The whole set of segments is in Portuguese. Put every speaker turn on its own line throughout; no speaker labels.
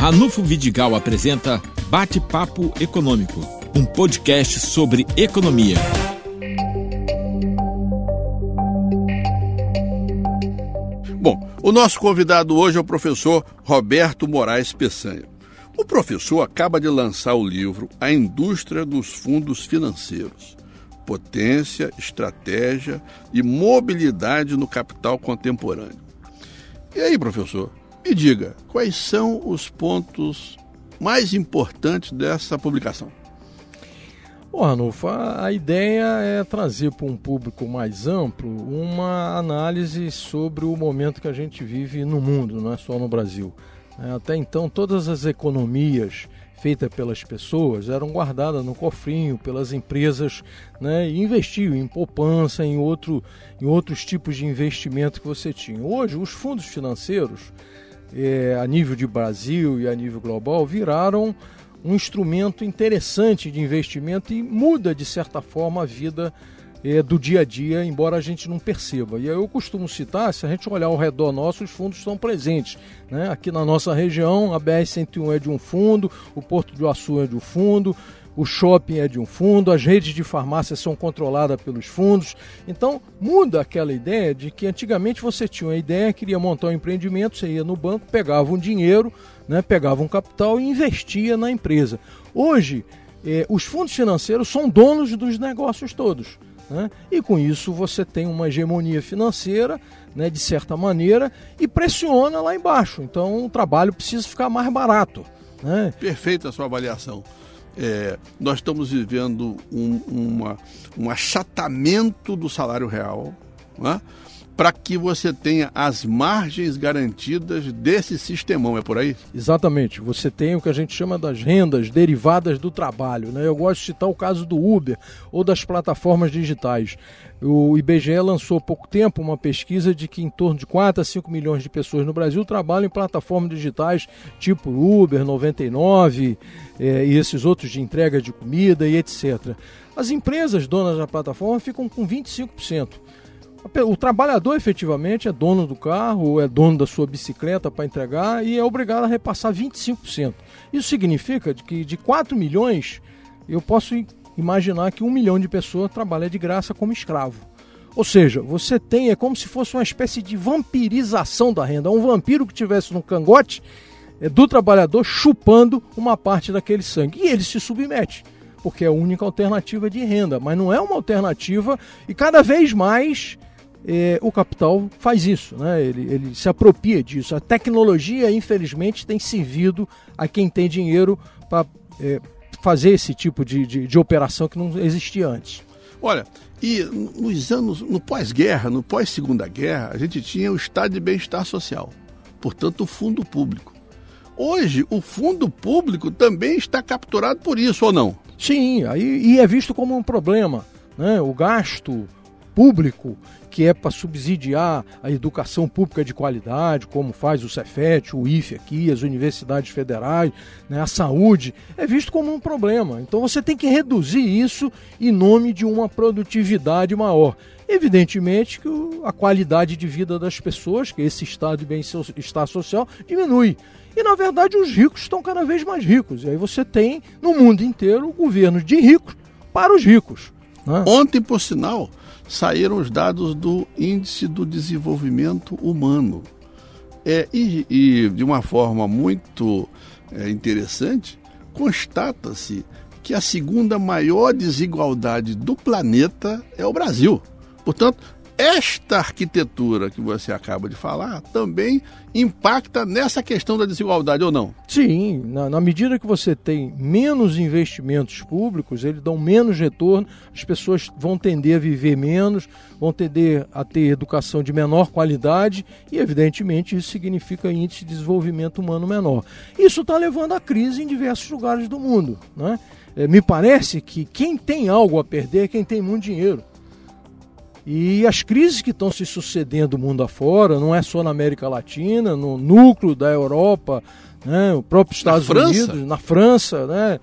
Ranulfo Vidigal apresenta Bate-Papo Econômico, um podcast sobre economia.
Bom, o nosso convidado hoje é o professor Roberto Moraes Peçanha. O professor acaba de lançar o livro A Indústria dos Fundos Financeiros. Potência, estratégia e mobilidade no capital contemporâneo. E aí, professor, me diga, quais são os pontos mais importantes dessa publicação?
Bom, Ranulfo, a ideia é trazer para um público mais amplo uma análise sobre o momento que a gente vive no mundo, não é só no Brasil. É, até então, todas as economias feitas pelas pessoas eram guardadas no cofrinho pelas empresas né, e investiam em poupança, em, outro, em outros tipos de investimento que você tinha. Hoje, os fundos financeiros, é, a nível de Brasil e a nível global, viraram um instrumento interessante de investimento e muda, de certa forma, a vida é, do dia a dia, embora a gente não perceba. E eu costumo citar, se a gente olhar ao redor nosso, os fundos estão presentes. Né? Aqui na nossa região, a BR-101 é de um fundo, o Porto de Açu é de um fundo, o shopping é de um fundo, as redes de farmácia são controladas pelos fundos. Então, muda aquela ideia de que antigamente você tinha uma ideia, queria montar um empreendimento, você ia no banco, pegava um dinheiro, né, pegava um capital e investia na empresa. Hoje, eh, os fundos financeiros são donos dos negócios todos. Né? E com isso você tem uma hegemonia financeira, né, de certa maneira, e pressiona lá embaixo. Então o trabalho precisa ficar mais barato. Né?
Perfeita a sua avaliação. É, nós estamos vivendo um, uma, um achatamento do salário real. Né? Para que você tenha as margens garantidas desse sistemão, é por aí?
Exatamente. Você tem o que a gente chama das rendas derivadas do trabalho. Né? Eu gosto de citar o caso do Uber ou das plataformas digitais. O IBGE lançou há pouco tempo uma pesquisa de que em torno de 4 a 5 milhões de pessoas no Brasil trabalham em plataformas digitais tipo Uber, 99 é, e esses outros de entrega de comida e etc. As empresas donas da plataforma ficam com 25%. O trabalhador efetivamente é dono do carro, é dono da sua bicicleta para entregar e é obrigado a repassar 25%. Isso significa que de 4 milhões, eu posso imaginar que um milhão de pessoas trabalha de graça como escravo. Ou seja, você tem, é como se fosse uma espécie de vampirização da renda. Um vampiro que tivesse no cangote é, do trabalhador chupando uma parte daquele sangue. E ele se submete, porque é a única alternativa de renda. Mas não é uma alternativa e cada vez mais é, o capital faz isso, né? ele, ele se apropria disso. A tecnologia, infelizmente, tem servido a quem tem dinheiro para é, fazer esse tipo de, de, de operação que não existia antes.
Olha, e nos anos, no pós-guerra, no pós-segunda guerra, a gente tinha o estado de bem-estar social, portanto, o fundo público. Hoje, o fundo público também está capturado por isso, ou não?
Sim, aí, e é visto como um problema. Né? O gasto público que é para subsidiar a educação pública de qualidade, como faz o Cefet, o IFE aqui, as universidades federais, né, a saúde, é visto como um problema. Então você tem que reduzir isso em nome de uma produtividade maior. Evidentemente que a qualidade de vida das pessoas, que esse estado de bem-estar social, diminui. E na verdade os ricos estão cada vez mais ricos. E aí você tem no mundo inteiro governos de ricos para os ricos.
Né? Ontem, por sinal, saíram os dados do Índice do Desenvolvimento Humano. É, e, e de uma forma muito é, interessante, constata-se que a segunda maior desigualdade do planeta é o Brasil. Portanto, esta arquitetura que você acaba de falar também impacta nessa questão da desigualdade ou não?
Sim, na, na, medida que você tem menos investimentos públicos, eles dão menos retorno, as pessoas vão tender a viver menos, vão tender a ter educação de menor qualidade e, evidentemente, isso significa índice de desenvolvimento humano menor. Isso está levando à crise em diversos lugares do mundo. Né? É, me parece que quem tem algo a perder é quem tem muito dinheiro. E as crises que estão se sucedendo mundo afora, não é só na América Latina, no núcleo da Europa, né, o próprio Estados na Unidos, na França, né,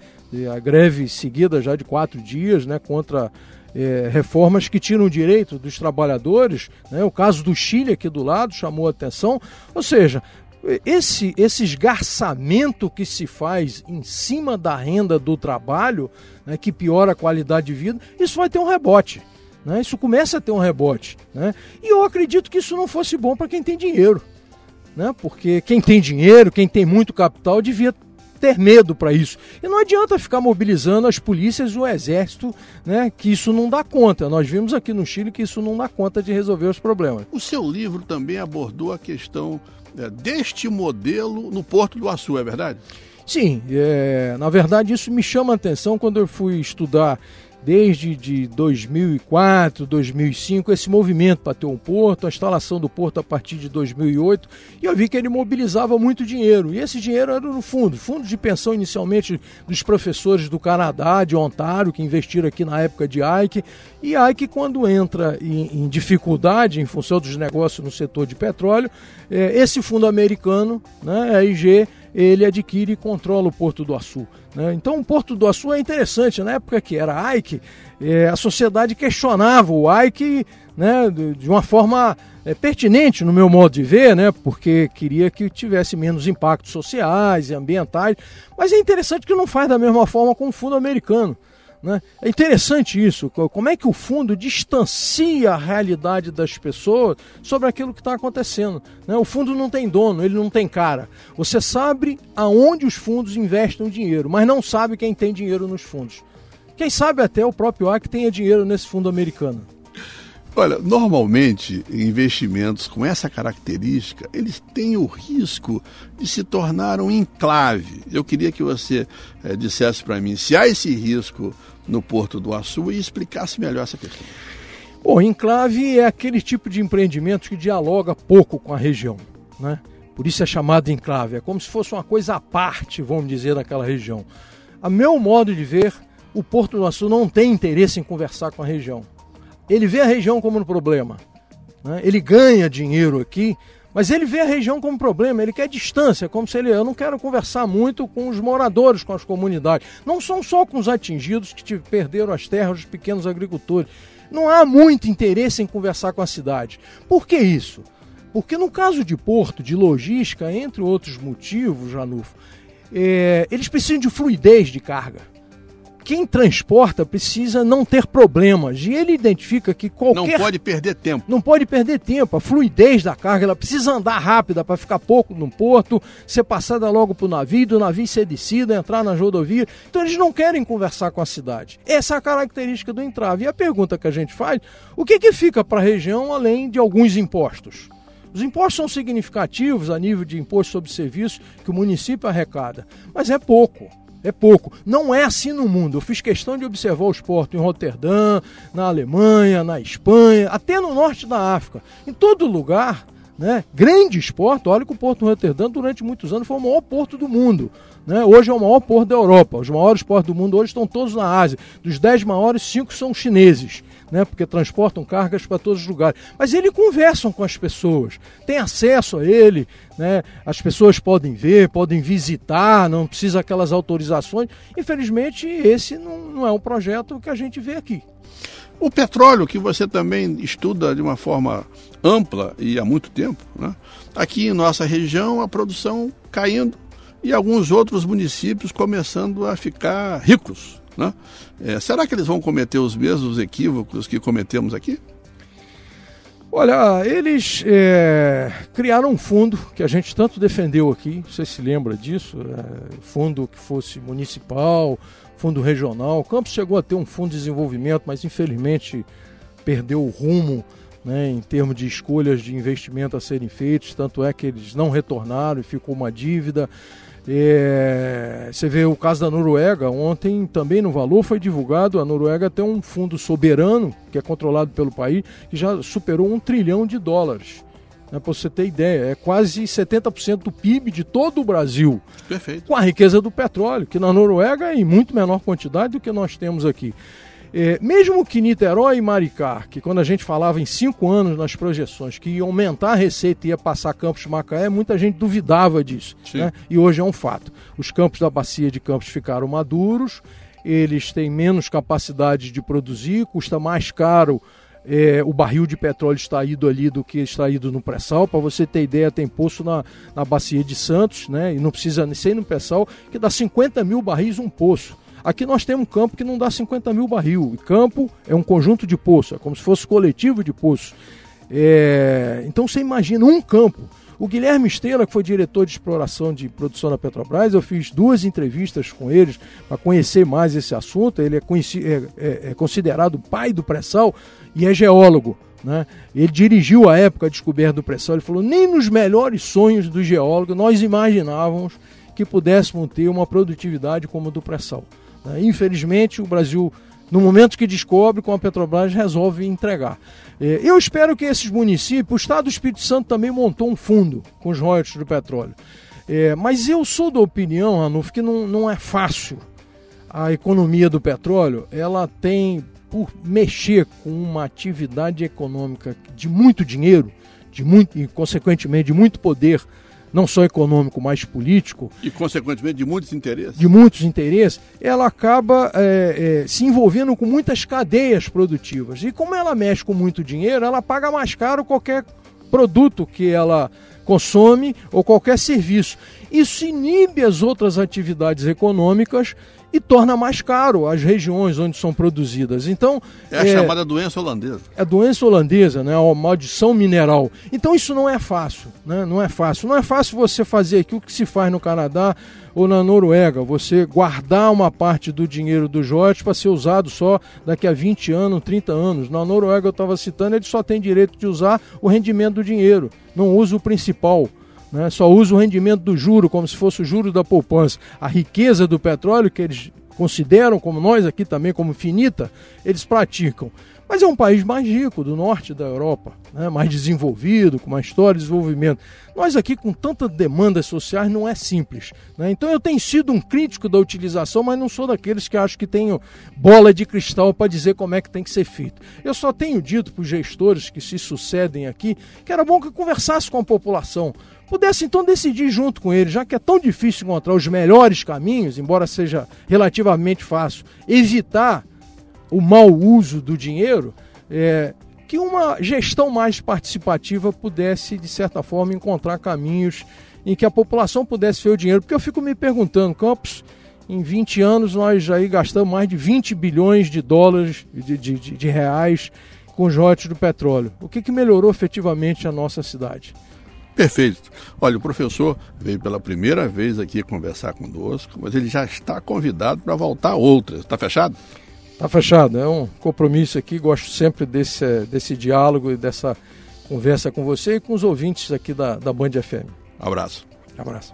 a greve seguida já de quatro dias né, contra é, reformas que tiram o direito dos trabalhadores. Né, o caso do Chile aqui do lado chamou a atenção. Ou seja, esse, esse esgarçamento que se faz em cima da renda do trabalho, né, que piora a qualidade de vida, isso vai ter um rebote. Né? Isso começa a ter um rebote. Né? E eu acredito que isso não fosse bom para quem tem dinheiro. Né? Porque quem tem dinheiro, quem tem muito capital, devia ter medo para isso. E não adianta ficar mobilizando as polícias e o exército, né, que isso não dá conta. Nós vimos aqui no Chile que isso não dá conta de resolver os problemas.
O seu livro também abordou a questão é, deste modelo no Porto do Açu, é verdade?
Sim, é, na verdade isso me chama a atenção quando eu fui estudar desde de 2004, 2005, esse movimento para ter um porto, a instalação do porto a partir de 2008, e eu vi que ele mobilizava muito dinheiro. E esse dinheiro era no fundo, fundo de pensão inicialmente dos professores do Canadá, de Ontário, que investiram aqui na época de Ike. E Ike, quando entra em, em dificuldade em função dos negócios no setor de petróleo, é, esse fundo americano, né, a IG, ele adquire e controla o Porto do Açu. Né? Então o Porto do Açu é interessante. Na época que era Ike, é, a sociedade questionava o Ike né, de uma forma é, pertinente no meu modo de ver, né, porque queria que tivesse menos impactos sociais e ambientais. Mas é interessante que não faz da mesma forma com o fundo americano. Né? É interessante isso, como é que o fundo distancia a realidade das pessoas sobre aquilo que está acontecendo. Né? O fundo não tem dono, ele não tem cara. Você sabe aonde os fundos investem o dinheiro, mas não sabe quem tem dinheiro nos fundos. Quem sabe até o próprio AC tenha dinheiro nesse fundo americano.
Olha, normalmente investimentos com essa característica, eles têm o risco de se tornar um enclave. Eu queria que você é, dissesse para mim se há esse risco no Porto do Açu e explicasse melhor essa questão.
Bom, enclave é aquele tipo de empreendimento que dialoga pouco com a região, né? Por isso é chamado enclave, é como se fosse uma coisa à parte, vamos dizer, daquela região. A meu modo de ver, o Porto do Açu não tem interesse em conversar com a região ele vê a região como um problema. Né? Ele ganha dinheiro aqui, mas ele vê a região como problema, ele quer distância, como se ele. Eu não quero conversar muito com os moradores, com as comunidades. Não são só com os atingidos que perderam as terras, os pequenos agricultores. Não há muito interesse em conversar com a cidade. Por que isso? Porque no caso de Porto, de logística, entre outros motivos, Janufo, é, eles precisam de fluidez de carga quem transporta precisa não ter problemas. E ele identifica que qualquer.
Não pode perder tempo.
Não pode perder tempo. A fluidez da carga, ela precisa andar rápida para ficar pouco no porto, ser passada logo para o navio, do navio ser descido, entrar na rodovia. Então eles não querem conversar com a cidade. Essa é a característica do entrave. E a pergunta que a gente faz: o que, que fica para a região além de alguns impostos? Os impostos são significativos a nível de imposto sobre serviços que o município arrecada, mas é pouco é pouco. Não é assim no mundo. Eu fiz questão de observar os portos em Roterdã, na Alemanha, na Espanha, até no norte da África. Em todo lugar, né, grandes portos. Olha que o Porto de Roterdã, durante muitos anos, foi o maior porto do mundo. Né? Hoje é o maior porto da Europa. Os maiores portos do mundo hoje estão todos na Ásia. Dos dez maiores, cinco são chineses né, porque transportam cargas para todos os lugares. Mas eles conversam com as pessoas, tem acesso a ele, né, as pessoas podem ver, podem visitar, não precisa aquelas autorizações. Infelizmente, esse não, não é um projeto que a gente vê aqui.
O petróleo, que você também estuda de uma forma ampla e há muito tempo, né? aqui em nossa região a produção caindo e alguns outros municípios começando a ficar ricos. Né? É, será que eles vão cometer os mesmos equívocos que cometemos aqui?
Olha, eles é, criaram um fundo que a gente tanto defendeu aqui, você se lembra disso? É, fundo que fosse municipal, fundo regional. O Campos chegou a ter um fundo de desenvolvimento, mas infelizmente perdeu o rumo né, em termos de escolhas de investimento a serem feitos, tanto é que eles não retornaram e ficou uma dívida. É, você vê o caso da Noruega, ontem também no valor foi divulgado, a Noruega tem um fundo soberano, que é controlado pelo país, que já superou um trilhão de dólares. Né, Para você ter ideia, é quase 70% do PIB de todo o Brasil.
Perfeito.
Com a riqueza do petróleo, que na Noruega é em muito menor quantidade do que nós temos aqui. É, mesmo que Niterói e Maricá, que quando a gente falava em cinco anos nas projeções que ia aumentar a receita e ia passar Campos de Macaé, muita gente duvidava disso. Né? E hoje é um fato. Os campos da bacia de Campos ficaram maduros, eles têm menos capacidade de produzir, custa mais caro é, o barril de petróleo extraído ali do que extraído no pré-sal. Para você ter ideia, tem poço na, na bacia de Santos, né? E não precisa ser no pré-sal, que dá 50 mil barris um poço. Aqui nós temos um campo que não dá 50 mil barril. E campo é um conjunto de poço, é como se fosse coletivo de poço. É... Então você imagina um campo. O Guilherme Esteira, que foi diretor de exploração de produção da Petrobras, eu fiz duas entrevistas com eles para conhecer mais esse assunto. Ele é, é, é, é considerado pai do pré-sal e é geólogo. Né? Ele dirigiu a época a descoberta do pré-sal. Ele falou: nem nos melhores sonhos do geólogo nós imaginávamos que pudéssemos ter uma produtividade como a do pré-sal. Né? Infelizmente, o Brasil no momento que descobre, com a Petrobras resolve entregar. É, eu espero que esses municípios, o Estado do Espírito Santo também montou um fundo com os royalties do petróleo. É, mas eu sou da opinião, Ranulfo, que não, não é fácil. A economia do petróleo, ela tem, por mexer com uma atividade econômica de muito dinheiro, de muito, e consequentemente de muito poder não só econômico, mas político.
E, consequentemente, de muitos interesses.
De muitos interesses, ela acaba é, é, se envolvendo com muitas cadeias produtivas. E como ela mexe com muito dinheiro, ela paga mais caro qualquer produto que ela consome ou qualquer serviço. Isso inibe as outras atividades econômicas e torna mais caro as regiões onde são produzidas. Então
é a é, chamada doença holandesa.
É a doença holandesa, né? A maldição mineral. Então isso não é fácil, né? Não é fácil. Não é fácil você fazer aquilo que se faz no Canadá ou na Noruega, você guardar uma parte do dinheiro do Jorge para ser usado só daqui a 20 anos, 30 anos. Na Noruega eu estava citando, ele só tem direito de usar o rendimento do dinheiro, não usa o principal né? só usa o rendimento do juro como se fosse o juro da poupança. A riqueza do petróleo, que eles consideram, como nós aqui também, como finita, eles praticam. Mas é um país mais rico, do norte da Europa, né? mais desenvolvido, com uma história de desenvolvimento. Nós aqui, com tantas demandas sociais, não é simples. Né? Então eu tenho sido um crítico da utilização, mas não sou daqueles que acham que tenho bola de cristal para dizer como é que tem que ser feito. Eu só tenho dito para os gestores que se sucedem aqui que era bom que conversasse com a população pudesse então decidir junto com ele, já que é tão difícil encontrar os melhores caminhos, embora seja relativamente fácil, evitar o mau uso do dinheiro, é, que uma gestão mais participativa pudesse, de certa forma, encontrar caminhos em que a população pudesse ver o dinheiro. Porque eu fico me perguntando, Campos, em 20 anos nós já gastamos mais de 20 bilhões de dólares, de, de, de reais, com os do petróleo. O que, que melhorou efetivamente a nossa cidade?
Perfeito. Olha, o professor veio pela primeira vez aqui conversar conosco, mas ele já está convidado para voltar outras. Está fechado?
Está fechado. É um compromisso aqui. Gosto sempre desse, desse diálogo e dessa conversa com você e com os ouvintes aqui da, da Band FM.
Abraço.
Abraço.